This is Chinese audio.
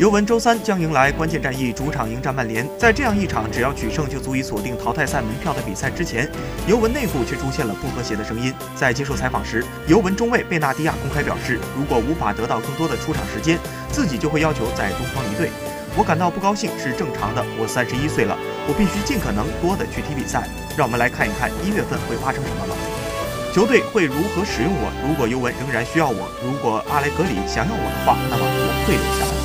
尤文周三将迎来关键战役，主场迎战曼联。在这样一场只要取胜就足以锁定淘汰赛门票的比赛之前，尤文内部却出现了不和谐的声音。在接受采访时，尤文中卫贝纳迪亚公开表示，如果无法得到更多的出场时间，自己就会要求在东方离队。我感到不高兴是正常的，我三十一岁了，我必须尽可能多的去踢比赛。让我们来看一看一月份会发生什么吧。球队会如何使用我？如果尤文仍然需要我，如果阿莱格里想要我的话，那么我会留下来。